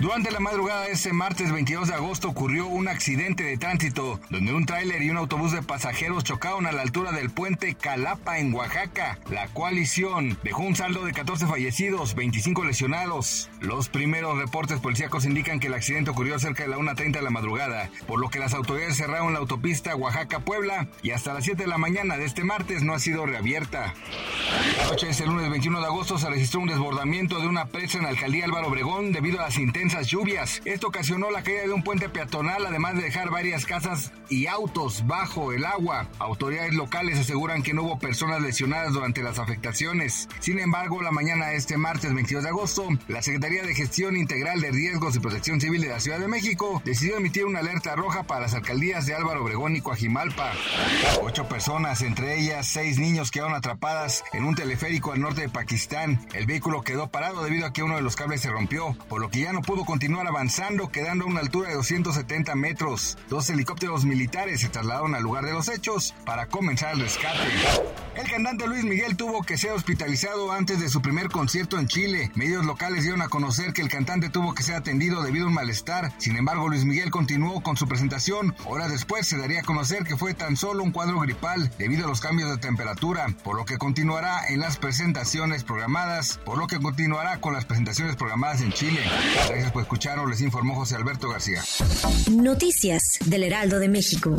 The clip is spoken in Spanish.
Durante la madrugada de ese martes 22 de agosto ocurrió un accidente de tránsito donde un tráiler y un autobús de pasajeros chocaron a la altura del puente Calapa en Oaxaca. La coalición dejó un saldo de 14 fallecidos, 25 lesionados. Los primeros reportes policíacos indican que el accidente ocurrió cerca de la 1.30 de la madrugada, por lo que las autoridades cerraron la autopista Oaxaca-Puebla y hasta las 7 de la mañana de este martes no ha sido reabierta. La noche de este lunes 21 de agosto se registró un desbordamiento de una presa en la alcaldía Álvaro Obregón debido a las intensas lluvias. Esto ocasionó la caída de un puente peatonal, además de dejar varias casas y autos bajo el agua. Autoridades locales aseguran que no hubo personas lesionadas durante las afectaciones. Sin embargo, la mañana de este martes 22 de agosto, la Secretaría de Gestión Integral de Riesgos y Protección Civil de la Ciudad de México decidió emitir una alerta roja para las alcaldías de Álvaro Obregón y Coajimalpa. Ocho personas, entre ellas seis niños, quedaron atrapadas en un teleférico al norte de Pakistán. El vehículo quedó parado debido a que uno de los cables se rompió, por lo que ya no pudo continuar avanzando, quedando a una altura de 270 metros. Dos helicópteros militares se trasladaron al lugar de los hechos para comenzar el rescate. El cantante Luis Miguel tuvo que ser hospitalizado antes de su primer concierto en Chile. Medios locales dieron a conocer que el cantante tuvo que ser atendido debido a un malestar. Sin embargo, Luis Miguel continuó con su presentación. Horas después se daría a conocer que fue tan solo un cuadro gripal debido a los cambios de temperatura, por lo que continuará en las presentaciones programadas, por lo que continuará con las presentaciones programadas en Chile. Gracias por les informó José Alberto García. Noticias del Heraldo de México.